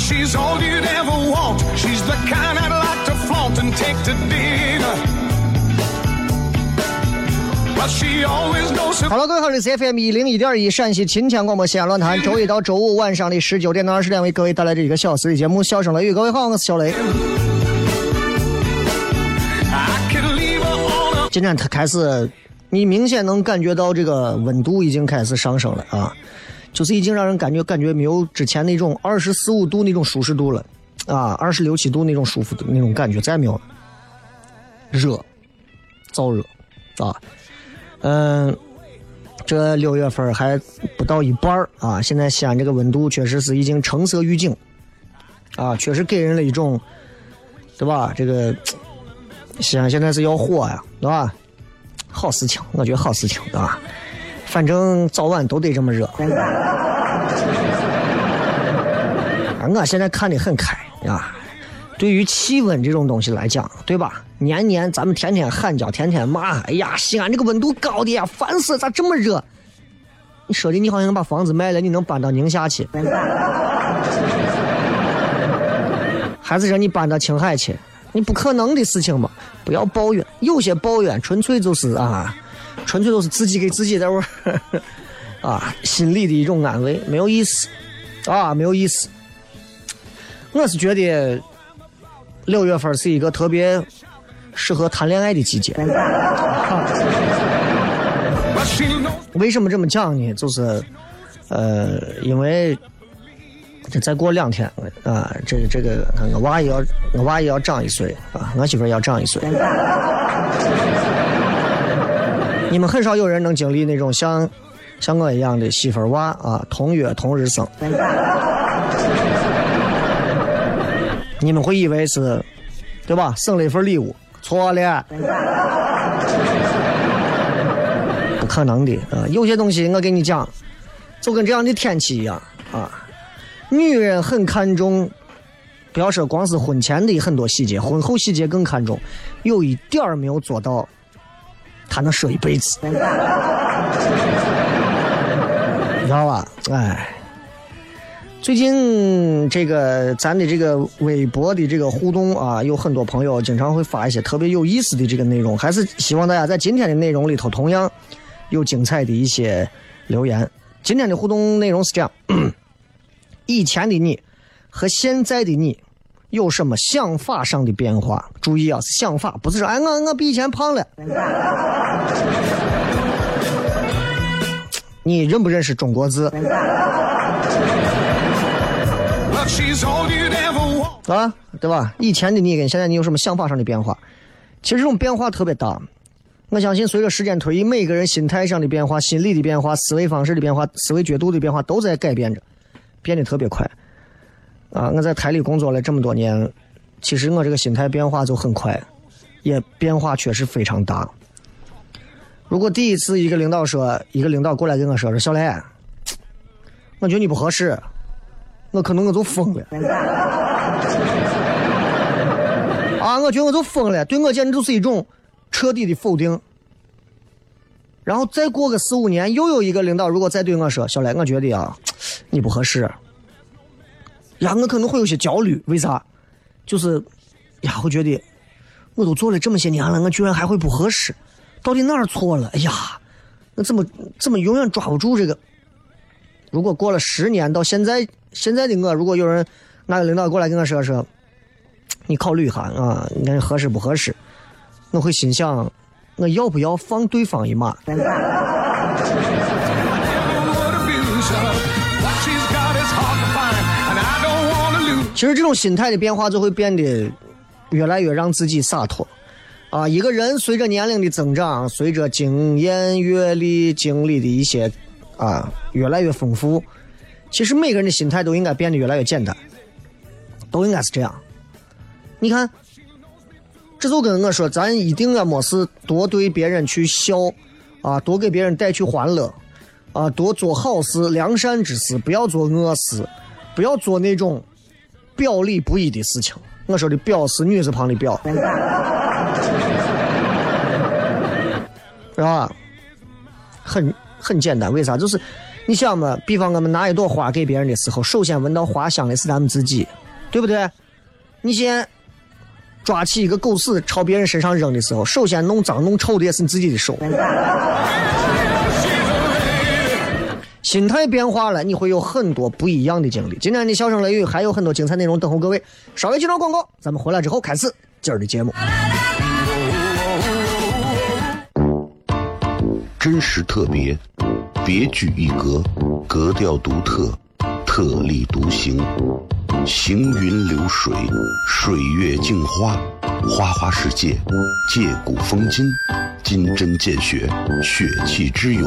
she's all you'd ever want. She's the kind I'd like to flaunt and take to dinner. 好了，各位好，这是 FM 一零一点一陕西秦腔广播西安论坛，周一到周五晚上的十九点到二十点，为各位带来这一个小时的节目《笑声雷雨》。各位好，我是小雷。今天它开始，你明显能感觉到这个温度已经开始上升了啊。就是已经让人感觉感觉没有之前那种二十四五度那种舒适度了啊，二十六七度那种舒服的那种感觉再没有了，热，燥热啊，嗯。这六月份还不到一半儿啊！现在西安这个温度确实是已经橙色预警，啊，确实给人了一种，对吧？这个西安现在是要火呀，对吧？好事情，我觉得好事情，对吧？反正早晚都得这么热。啊，我现在看得很开啊。对于气温这种东西来讲，对吧？年年咱们天天喊叫，天天骂，哎呀，西安这个温度高的呀，烦死，咋这么热？你说的你好像把房子卖了，你能搬到宁夏去？还是说你搬到青海去？你不可能的事情嘛！不要抱怨，有些抱怨纯粹就是啊，纯粹都是自己给自己在玩儿 啊，心里的一种安慰，没有意思啊，没有意思。我是觉得六月份是一个特别适合谈恋爱的季节。为什么这么讲呢？就是，呃，因为这再过两天啊，这个这个我娃也要我娃也要长一岁啊，我媳妇也要长一岁。你们很少有人能经历那种像像我一样的媳妇儿娃啊，同月同日生。你们会以为是，对吧？省了一份礼物，错了。不可能的啊！有些东西我跟你讲，就跟这样的天气一样啊。女人很看重，不要说光是婚前的很多细节，婚后细节更看重。有一点儿没有做到，他能说一辈子，你知道吧？哎，最近这个咱的这个微博的这个互动啊，有很多朋友经常会发一些特别有意思的这个内容，还是希望大家在今天的内容里头同样有精彩的一些留言。今天的互动内容是这样：以前的你和现在的你有什么想法上的变化？注意啊，是想法，不是说哎我我比以前胖了。你认不认识中国字.啊？对吧？以前的你跟现在你有什么想法上的变化？其实这种变化特别大。我相信随着时间推移，每个人心态上的变化、心理的变化、思维方式的变化、思维角度的变化都在改变着，变得特别快。啊，我在台里工作了这么多年，其实我这个心态变化就很快，也变化确实非常大。如果第一次一个领导说，一个领导过来跟我说说小雷，我觉得你不合适，我可能我就疯了。啊，我觉得我就疯了，对我简直就是一种彻底的否定。然后再过个四五年，又有一个领导如果再对我说：“小雷，我觉得啊，你不合适。”呀，我可能会有些焦虑，为啥？就是呀，我觉得我都做了这么些年了，我居然还会不合适，到底哪儿错了？哎呀，我怎么怎么永远抓不住这个？如果过了十年到现在，现在的我，如果有人哪个领导过来跟我说说，你考虑一下啊，你看合适不合适？我会心想。我要不要放对方一马？其实这种心态的变化，就会变得越来越让自己洒脱。啊，一个人随着年龄的增长，随着经验、阅历、经历的一些啊越来越丰富，其实每个人的心态都应该变得越来越简单，都应该是这样。你看。这就跟我说，咱一定要没事多对别人去笑，啊，多给别人带去欢乐，啊，多做好事、良善之事，不要做恶事，不要做那种表里不一的事情。我说的“表”是女字旁的“表”，是吧？很很简单，为啥？就是你想嘛，比方我们拿一朵花给别人的时候，首先闻到花香的是咱们自己，对不对？你先。抓起一个狗屎朝别人身上扔的时候，首先弄脏弄臭的也是你自己的手。心态变化了，你会有很多不一样的经历。今天的笑声雷雨还有很多精彩内容等候各位。稍微接着广告，咱们回来之后开始今儿的节目。真实特别，别具一格，格调独特，特立独行。行云流水，水月镜花，花花世界，借古风今，金针见血，血气之勇，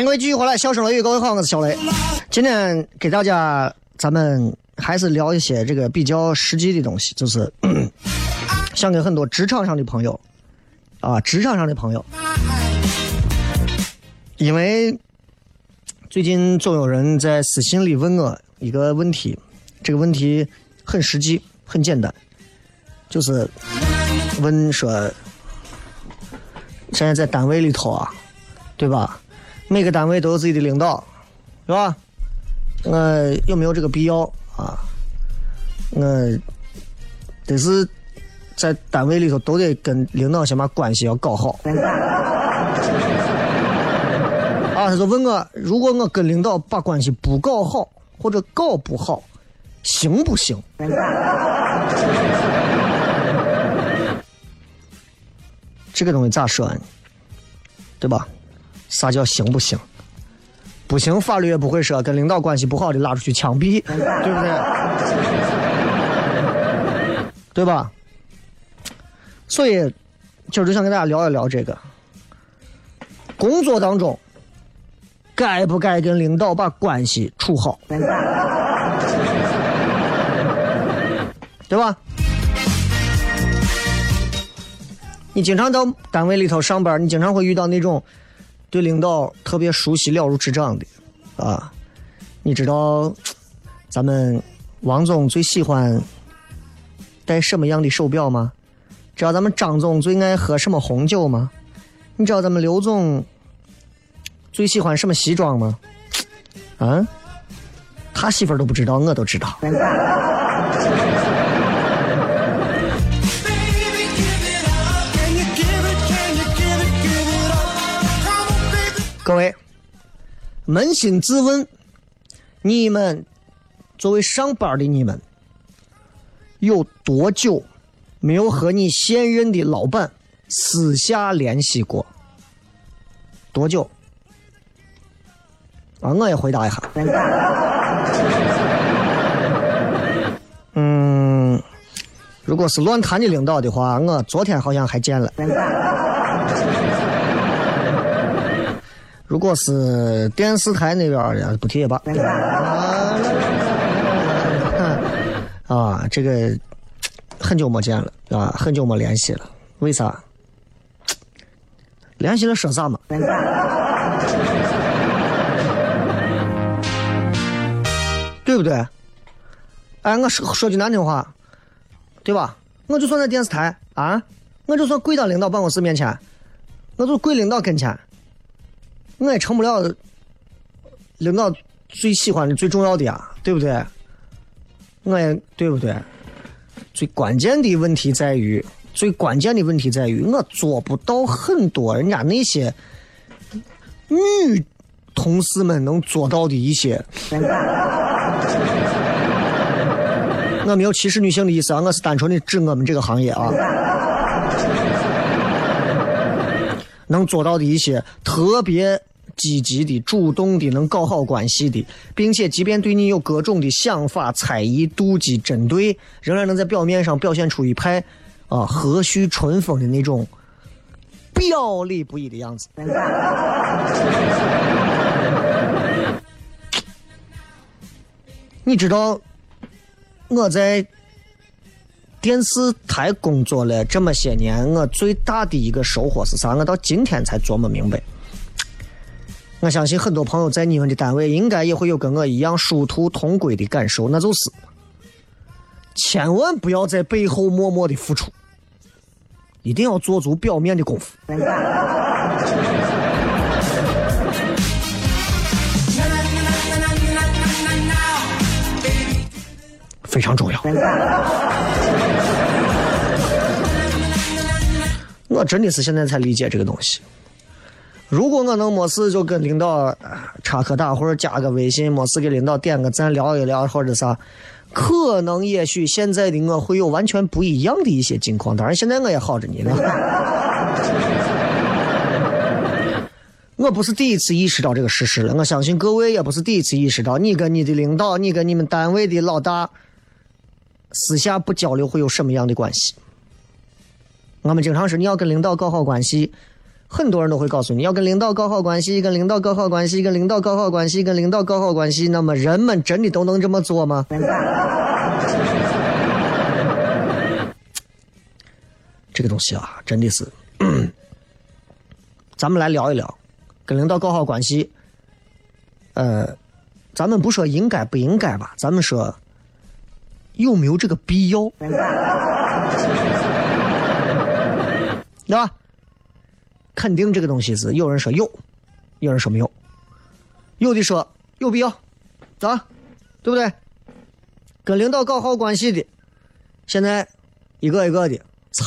欢迎各位继续回来，笑声雷雨，各位好，我是小雷。今天给大家，咱们还是聊一些这个比较实际的东西，就是 想跟很多职场上的朋友啊，职场上的朋友，因为最近总有人在私信里问我一个问题，这个问题很实际，很简单，就是问说，现在在单位里头啊，对吧？每个单位都有自己的领导，是吧？我有没有这个必要啊？我得是在单位里头都得跟领导先把关系要搞好。啊，他就问我，如果我跟领导把关系不搞好，或者搞不好，行不行？这个东西咋说呢？对吧？啥叫行不行？不行，法律也不会说跟领导关系不好的拉出去枪毙，对不对？对吧？所以，今儿就想跟大家聊一聊这个工作当中该不该跟领导把关系处好，对吧？你经常到单位里头上班，你经常会遇到那种对领导特别熟悉、了如指掌的啊。你知道咱们王总最喜欢戴什么样的手表吗？知道咱们张总最爱喝什么红酒吗？你知道咱们刘总最喜欢什么西装吗？啊？他媳妇都不知道，我都知道。各位，扪心自问，你们作为上班的你们，有多久没有和你现任的老板私下联系过？多久？啊，我也回答一下。嗯，如果是乱谈的领导的话，我昨天好像还见了。如果是电视台那边的，不提也罢。啊，这个很久没见了，啊，很久没联系了。为啥？联系了说啥嘛？对不对？哎，我说说句难听话，对吧？我就算在电视台啊，我就算跪到领导办公室面前，我就跪领导跟前。我也成不了领导最喜欢的、最重要的呀，对不对？我也对不对？最关键的问题在于，最关键的问题在于，我做不到很多人家那些女同事们能做到的一些。我没有歧视女性的意思啊，我是单纯的指我们这个行业啊。能做到的一些特别积极的、主动的、能搞好关系的，并且即便对你有各种的想法、猜疑、妒忌、针对，仍然能在表面上表现出一派啊和煦春风的那种表里不一的样子。你知道我在电视台工作了这么些年，我最大的一个收获是啥？我到今天才琢磨明白。我相信很多朋友在你们的单位应该也会有跟我一样殊途同归的感受，那就是千万不要在背后默默的付出，一定要做足表面的功夫。非常重要。我真的是现在才理解这个东西。如果我能没事就跟领导插科打诨，加个微信，没事给领导点个赞，聊一聊或者啥，可能也许现在的我会有完全不一样的一些境况。当然，现在我也好着呢。我不是第一次意识到这个事实了，我相信各位也不是第一次意识到，你跟你的领导，你跟你们单位的老大。私下不交流会有什么样的关系？我们经常说你要跟领导搞好关系，很多人都会告诉你要跟领导搞好关系，跟领导搞好关系，跟领导搞好关系，跟领导搞好关系。那么人们真的都能这么做吗？这个东西啊，真的是，咱们来聊一聊，跟领导搞好关系。呃，咱们不说应该不应该吧，咱们说。有没有这个必要？对吧？肯定这个东西是有人说有，有人说没有。有的说有必要，咋？对不对？跟领导搞好关系的，现在一个一个的，擦，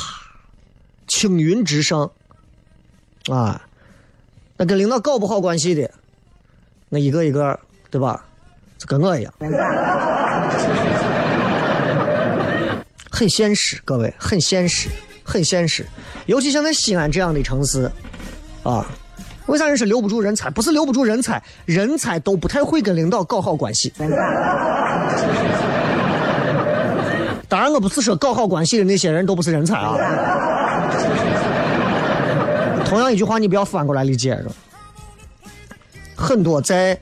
青云直上啊！那跟领导搞不好关系的，那一个一个，对吧？就跟我一样。很现实，各位，很现实，很现实。尤其像在西安这样的城市，啊，为啥人是留不住人才？不是留不住人才，人才都不太会跟领导搞好关系。当然，我不是说搞好关系的那些人都不是人才啊。同样一句话，你不要反过来理解。很多在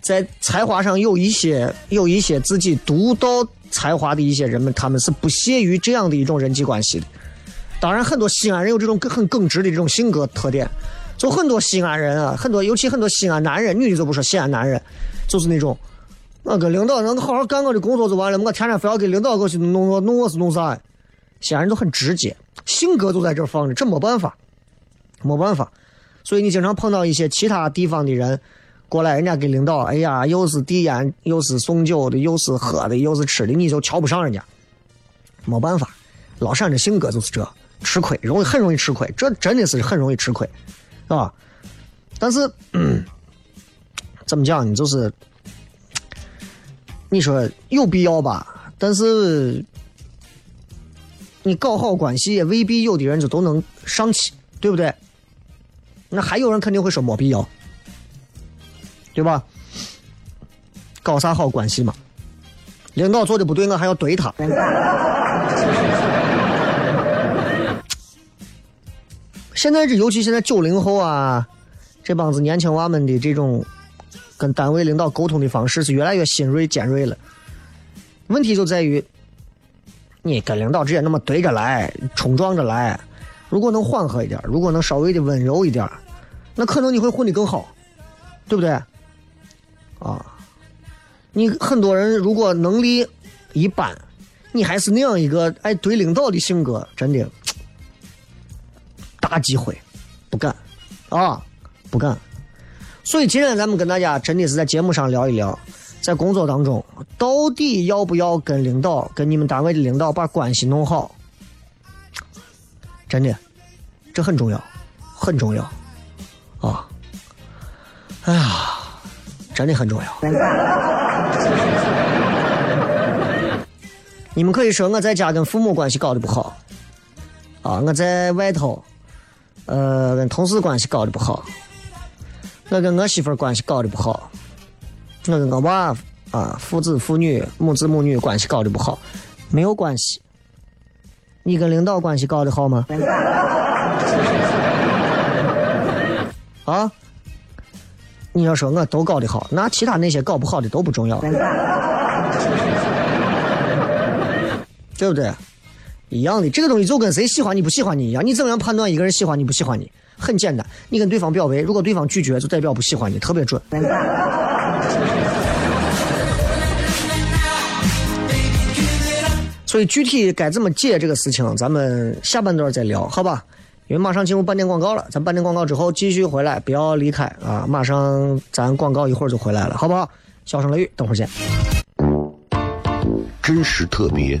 在才华上有一些有一些自己独到才华的一些人们，他们是不屑于这样的一种人际关系的。当然，很多西安人有这种很耿直的这种性格特点。就很多西安人啊，很多尤其很多西安男人，女的就不说，西安男人就是那种，我跟领导能好好干我的工作就完了，我天天非要给领导过去弄我弄我是弄啥？西安人都很直接，性格就在这放着，这没办法，没办法。所以你经常碰到一些其他地方的人过来，人家给领导，哎呀，又是递烟，又是送酒的，又是喝的，又是吃的，你就瞧不上人家，没办法。老陕的性格就是这，吃亏容易，很容易吃亏，这真的是很容易吃亏。啊，但是 怎么讲呢？就是你说有必要吧？但是你搞好关系也未必有的人就都能上去，对不对？那还有人肯定会说没必要，对吧？搞啥好关系嘛？领导做的不对，我还要怼他。现在这，尤其现在九零后啊，这帮子年轻娃们的这种跟单位领导沟通的方式是越来越新锐尖锐了。问题就在于，你跟领导直接那么对着来、冲撞着来，如果能缓和一点，如果能稍微的温柔一点，那可能你会混得更好，对不对？啊，你很多人如果能力一般，你还是那样一个爱怼领导的性格，真的。大机会，不敢，啊，不敢。所以今天咱们跟大家真的是在节目上聊一聊，在工作当中到底要不要跟领导、跟你们单位的领导把关系弄好？真的，这很重要，很重要，啊！哎呀，真的很重要。你们可以说我在家跟父母关系搞得不好，啊，我在外头。呃，跟同事关系搞得不好，我跟我媳妇关系搞得不好，我跟我娃啊，父子父女、母子母女关系搞得不好，没有关系。你跟领导关系搞得好吗？啊？你要说我都搞得好，那其他那些搞不好的都不重要，对不对？一样的，这个东西就跟谁喜欢你不喜欢你一样。你怎么样判断一个人喜欢你不喜欢你？很简单，你跟对方表白，如果对方拒绝，就代表不喜欢你，特别准。所以具体该怎么解这个事情，咱们下半段再聊，好吧？因为马上进入半点广告了，咱半点广告之后继续回来，不要离开啊！马上咱广告一会儿就回来了，好不好？小声雷雨，等会儿见。真实特别。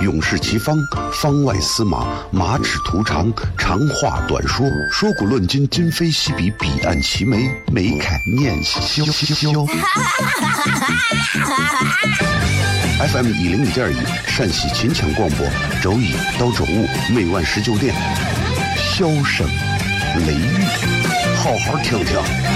勇士齐方，方外司马，马齿徒长，长话短说，说古论今，今非昔比，彼岸齐眉，眉开眼笑。FM 一零五点一陕西秦腔广播，周一到周五每晚十九点，笑声雷雨，好好听听。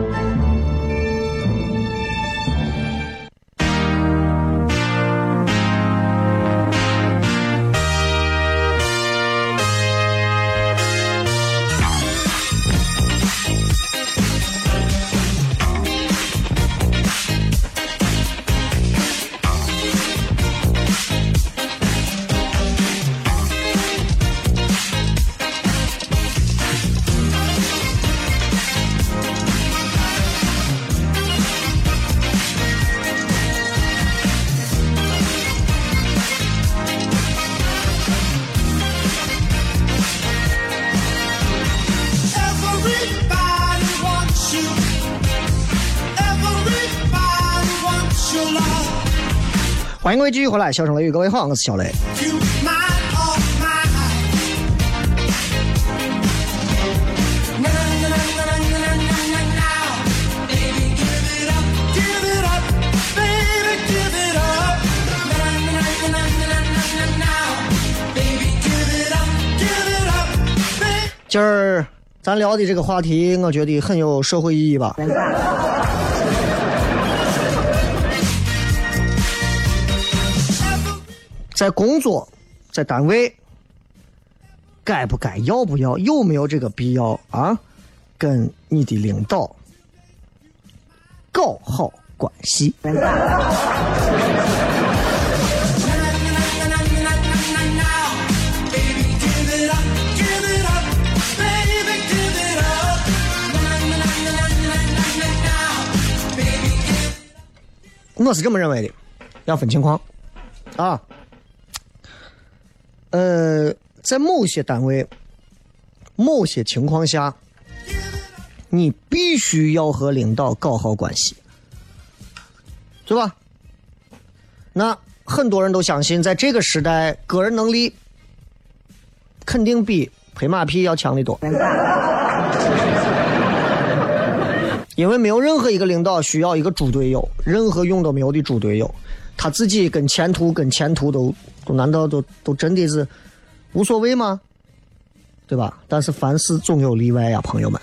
欢迎各位继续回来，笑声雷雨，各位好，我是小雷。今儿咱聊的这个话题，我觉得很有社会意义吧。在工作在单位该不该要不要有没有这个必要啊跟你的领导搞好关系我是这么认为的要分情况啊呃，在某些单位、某些情况下，你必须要和领导搞好关系，对吧？那很多人都相信，在这个时代，个人能力肯定比拍马屁要强得多。因为没有任何一个领导需要一个猪队友，任何用都没有的猪队友，他自己跟前途跟前途都都难道都都真的是无所谓吗？对吧？但是凡事总有例外呀，朋友们。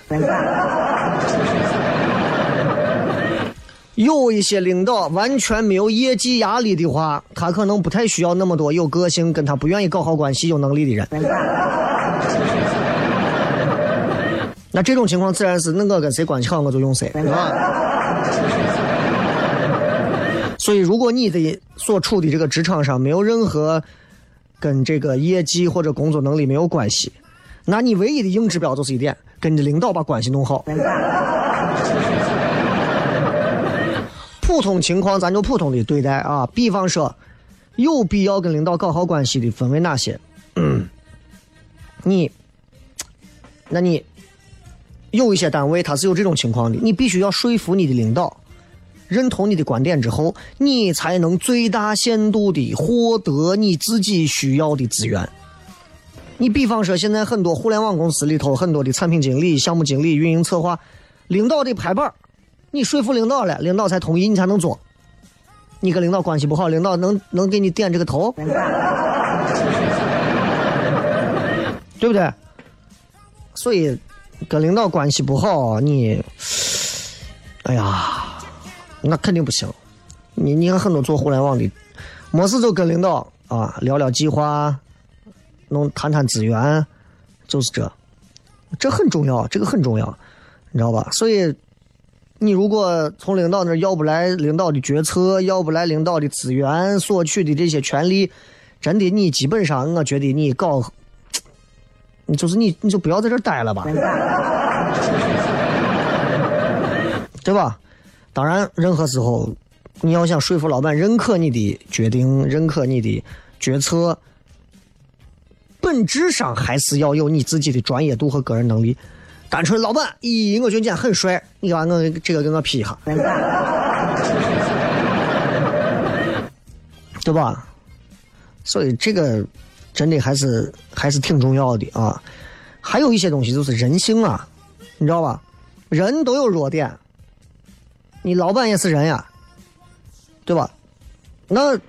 有一些领导完全没有业绩压力的话，他可能不太需要那么多有个性、跟他不愿意搞好关系、有能力的人。那这种情况自然是那我跟谁关系好我就用谁，啊。所以，如果你的所处的这个职场上没有任何跟这个业绩或者工作能力没有关系，那你唯一的硬指标就是一点，跟你领导把关系弄好。普通情况咱就普通的对待啊，比方说，有必要跟领导搞好关系的分为哪些？嗯，你，那你有一些单位他是有这种情况的，你必须要说服你的领导认同你的观点之后，你才能最大限度的获得你自己需要的资源。你比方说，现在很多互联网公司里头，很多的产品经理、项目经理、运营策划，领导得拍板，你说服领导了，领导才同意，你才能做。你跟领导关系不好，领导能能给你点这个头，对不对？所以跟领导关系不好，你，哎呀，那肯定不行。你你看很多做互联网的，没事就跟领导啊聊聊计划，弄谈谈资源，就是这，这很重要，这个很重要，你知道吧？所以，你如果从领导那要不来领导的决策，要不来领导的资源，索取的这些权利，真的你基本上，我觉得你搞，你就是你你就不要在这待了吧，对吧？当然，任何时候你要想说服老板认可你的决定，认可你的决策，本质上还是要有你自己的专业度和个人能力。单纯老板，咦，我觉得你很帅，你把我这个给我 P 一下，对吧？所以这个真的还是还是挺重要的啊。还有一些东西就是人性啊，你知道吧？人都有弱点，你老板也是人呀，对吧？那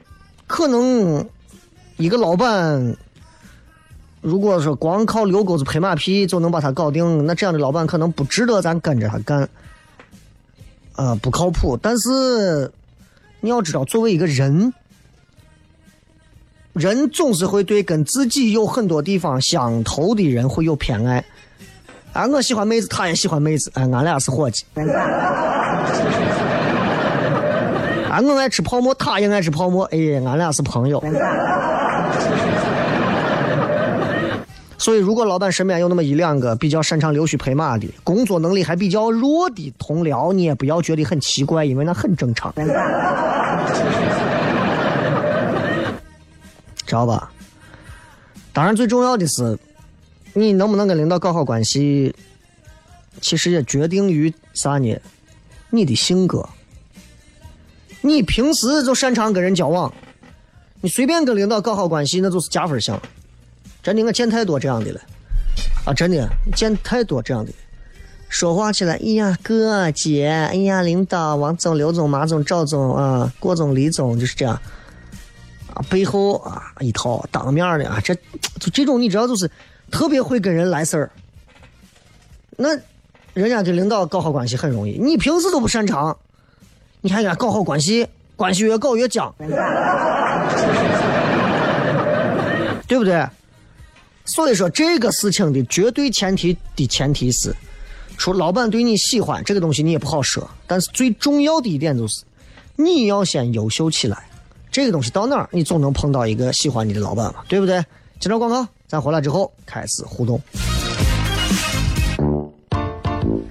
可能一个老板，如果说光靠遛狗子拍马屁就能把他搞定，那这样的老板可能不值得咱跟着他干，啊、不靠谱。但是你要知道，作为一个人，人总是会对跟自己有很多地方相投的人会有偏爱。啊，我喜欢妹子，他也喜欢妹子，哎，俺俩是伙计。我爱吃泡馍，他也爱吃泡馍，哎，俺俩是朋友。所以，如果老板身边有那么一两个比较擅长溜须拍马的，工作能力还比较弱的同僚，你也不要觉得很奇怪，因为那很正常，知道吧？当然，最重要的是，你能不能跟领导搞好关系，其实也决定于啥呢？你的性格。你平时就擅长跟人交往，你随便跟领导搞好关系，那就是加分项。真的，我见太多这样的了，啊，真的见太多这样的。说话起来，哎呀，哥姐，哎呀，领导，王总、刘总、马总、赵总啊，郭总、李总，就是这样。啊，背后啊一套，当面的啊，这就这种你知道，就是特别会跟人来事儿。那人家跟领导搞好关系很容易，你平时都不擅长，你还跟他搞好关系，关系越搞越僵，对不对？所以说这个事情的绝对前提的前提是，除老板对你喜欢这个东西你也不好说，但是最重要的一点就是，你要先优秀起来。这个东西到哪儿，你总能碰到一个喜欢你的老板嘛，对不对？接着广告，咱回来之后开始互动。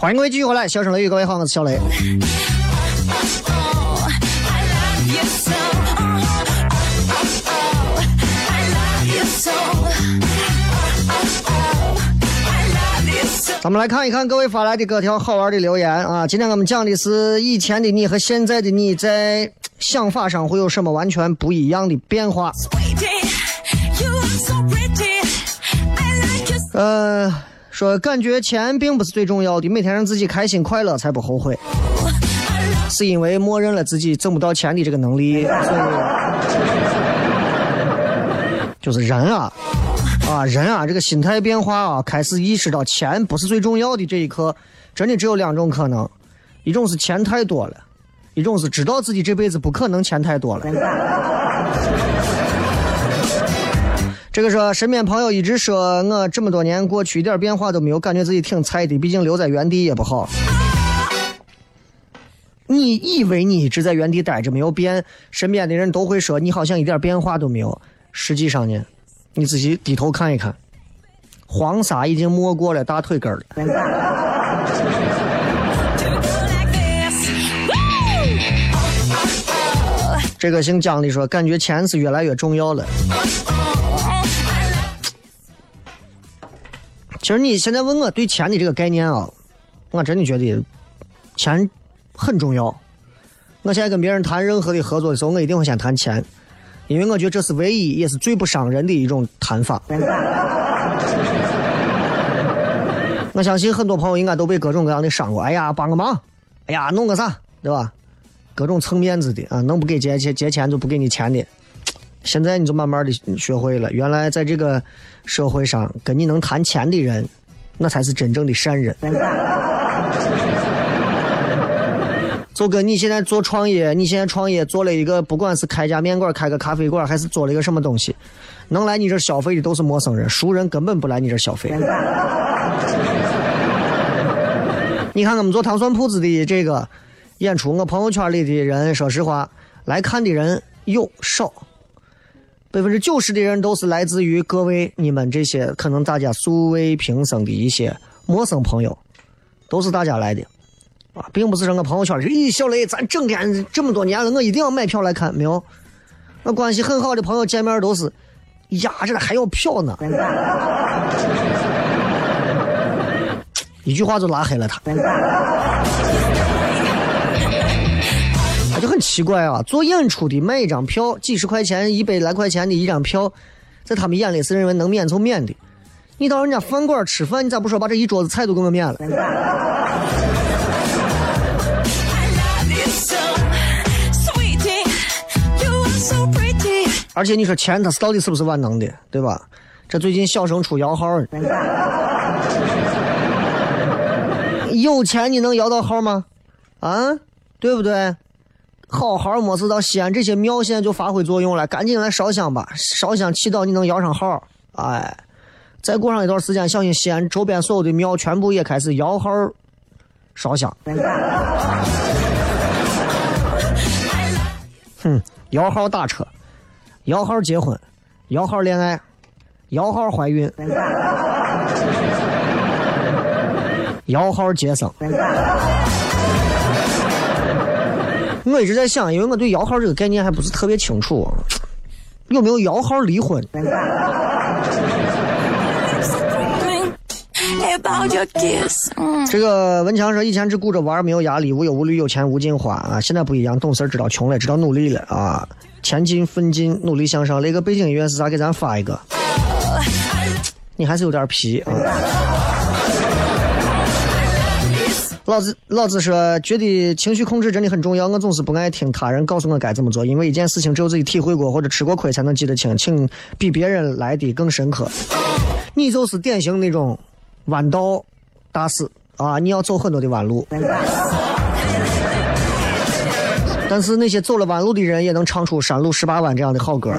欢迎各位继续回来，笑声雷雨，各位好，我是小雷。咱们来看一看各位发来的各条好玩的留言啊！今天我们讲的是以前的你和现在的你在想法上会有什么完全不一样的变化。呃，说感觉钱并不是最重要的，每天让自己开心快乐才不后悔，是因为默认了自己挣不到钱的这个能力，所以就是人啊啊人啊，这个心态变化啊，开始意识到钱不是最重要的这一刻，真的只有两种可能，一种是钱太多了，一种是知道自己这辈子不可能钱太多了。这个说，身边朋友一直说我这么多年过去一点变化都没有，感觉自己挺菜的，毕竟留在原地也不好。你以为你一直在原地待着没有变，身边的人都会说你好像一点变化都没有。实际上呢，你仔细低头看一看，黄沙已经没过了大腿根了。这个姓姜的说，感觉钱是越来越重要了。其实你现在问我对钱的这个概念啊，我真的觉得钱很重要。我现在跟别人谈任何的合作的时候，我一定会先谈钱，因为我觉得这是唯一也是最不伤人的一种谈法。我相信很多朋友应该都被各种各样的伤过。哎呀，帮个忙，哎呀，弄个啥，对吧？各种蹭面子的啊，能不给结钱结钱就不给你钱的。现在你就慢慢的学会了，原来在这个社会上，跟你能谈钱的人，那才是真正的善人。就跟你现在做创业，你现在创业做了一个，不管是开家面馆、开个咖啡馆，还是做了一个什么东西，能来你这消费的都是陌生人，熟人根本不来你这消费。你看我们做糖蒜铺子的这个演出，我朋友圈里的人，说实话，来看的人又少。百分之九十的人都是来自于各位你们这些可能大家素未平生的一些陌生朋友，都是大家来的。啊，并不是说我朋友圈，咦，小雷，咱整天这么多年了，我一定要买票来看，没有，那关系很好的朋友见面都是，呀，这还要票呢，一句话就拉黑了他。就很奇怪啊，做演出的卖一张票，几十块钱、一百来块钱的一张票，在他们眼里是认为能免就免的。你到人家饭馆吃饭，你咋不说把这一桌子菜都给我免了？而且你说钱他到底是不是万能的，对吧？这最近小升初摇号，有钱你能摇到号吗？啊，对不对？好好没事到西安这些庙现在就发挥作用了，赶紧来烧香吧，烧香祈祷你能摇上号。哎，再过上一段时间，相信西安周边所有的庙全部也开始摇号烧香。哼，摇号打车，摇号结婚，摇号恋爱，摇号怀孕，摇号接生。我一直在想，因为我对摇号这个概念还不是特别清楚，有没有摇号离婚. Mm. 这个文强说，以前只顾着玩，没有压力，无忧无虑，有钱无尽花啊！现在不一样，懂事儿知道穷了，知道努力了啊！前进奋进，努力向上。那个背景音乐是啥？给咱发一个。你还是有点皮啊！老子老子说，觉得情绪控制真的很重要。我总是不爱听他人告诉我该怎么做，因为一件事情只有自己体会过或者吃过亏才能记得清，请比别人来的更深刻。你就是典型那种弯道大师啊！你要走很多的弯路，但是那些走了弯路的人也能唱出《山路十八弯》这样的好歌。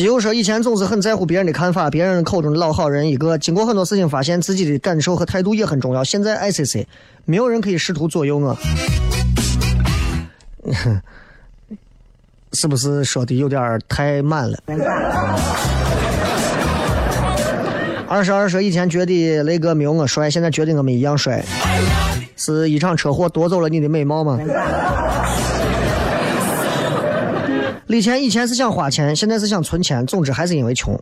西游说以前总是很在乎别人的看法，别人口中的老好人一个。经过很多事情，发现自己的感受和态度也很重要。现在 ICC，没有人可以试图左右我。是不是说的有点太满了？二十二说以前觉得雷哥没有我帅，现在觉得我们一样帅，是一场车祸夺走了你的美貌吗？以前以前是想花钱，现在是想存钱，总之还是因为穷。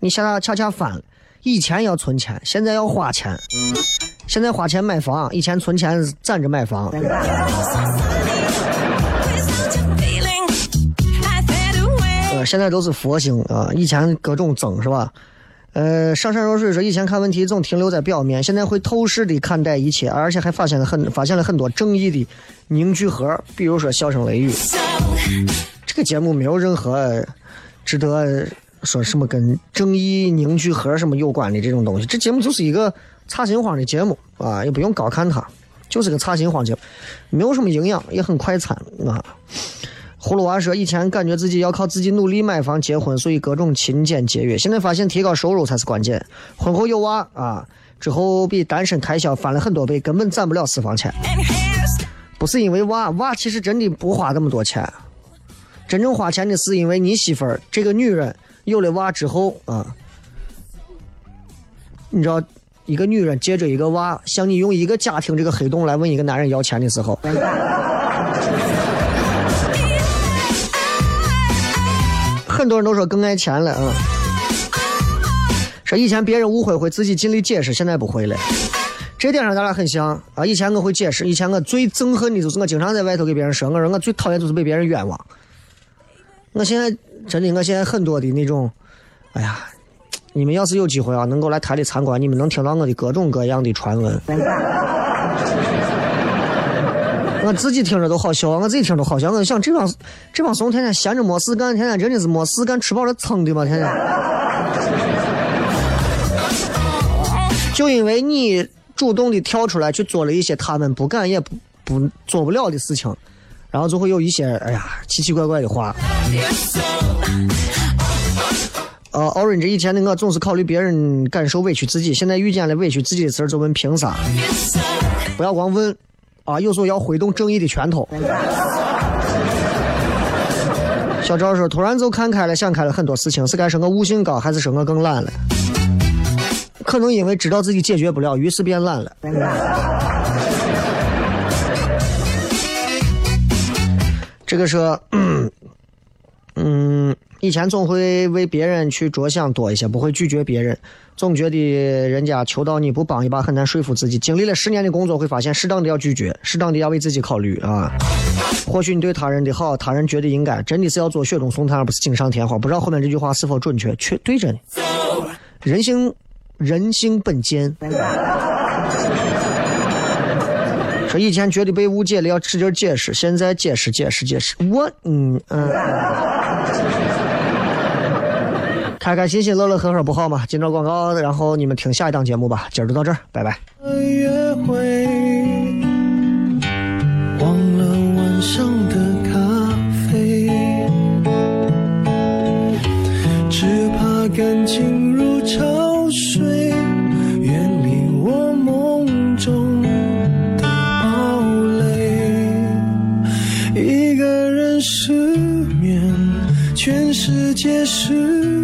你现在恰恰反了，以前要存钱，现在要花钱。现在花钱买房，以前存钱攒着买房。呃，现在都是佛性啊，以前各种增是吧？呃，上善若水说以前看问题总停留在表面，现在会透视的看待一切，而且还发现了很发现了很多正义的凝聚核，比如说笑声雷雨。这个节目没有任何值得说什么跟正义凝聚核什么有关的这种东西。这节目就是一个擦心慌的节目啊，也不用高看它，就是个擦心慌节目，没有什么营养，也很快餐啊。葫芦娃说：“以前感觉自己要靠自己努力买房结婚，所以各种勤俭节约。现在发现提高收入才是关键。婚后有娃啊，之后比单身开销翻了很多倍，根本攒不了私房钱。不是因为娃，娃其实真的不花那么多钱，真正花钱的是因为你媳妇儿这个女人有了娃之后啊，你知道，一个女人借着一个娃向你用一个家庭这个黑洞来问一个男人要钱的时候，很多人都说更爱钱了啊。说以前别人误会会自己尽力解释，现在不会了。这点上咱俩很像啊！以前我会解释，以前我最憎恨的就是我经常在外头给别人说，我说我最讨厌就是被别人冤枉。我现在真的，我现在很多的那种，哎呀，你们要是有机会啊，能够来台里参观，你们能听到我的各种各样的传闻。我自己听着都好笑，我自己听着都好笑。我就想这帮这帮怂天天闲着没事干，天天真的是没事干，吃饱了撑的嘛，天天。就因为你主动的跳出来去做了一些他们不敢也不不做不了的事情，然后就会有一些哎呀奇奇怪怪的话。呃，Orange 以前的我总是考虑别人感受委屈自己，现在遇见了委屈自己的事儿就问凭啥？不要光问啊，有时候要挥动正义的拳头。小赵说：“突然就看开了，想开了很多事情，是该说我悟性高，还是说我更懒了？可能因为知道自己解决不了，于是变懒了。”这个说，嗯，以前总会为别人去着想多一些，不会拒绝别人，总觉得人家求到你不帮一把很难说服自己。经历了十年的工作，会发现适当的要拒绝，适当的要为自己考虑啊。或许你对他人的好，他人觉得应该，真的是要做雪中送炭，而不是锦上添花。不知道后面这句话是否准确？确对着呢。人性，人性本贱。说以前觉得被误解了，要使劲解释，现在解释解释解释。我嗯嗯，开开心心乐乐呵呵不好吗？今朝广告，然后你们听下一档节目吧。今儿就到这儿，拜拜。约会，忘了晚上的咖啡，只怕感情如潮水，远离我梦中的堡垒。一个人失眠，全世界失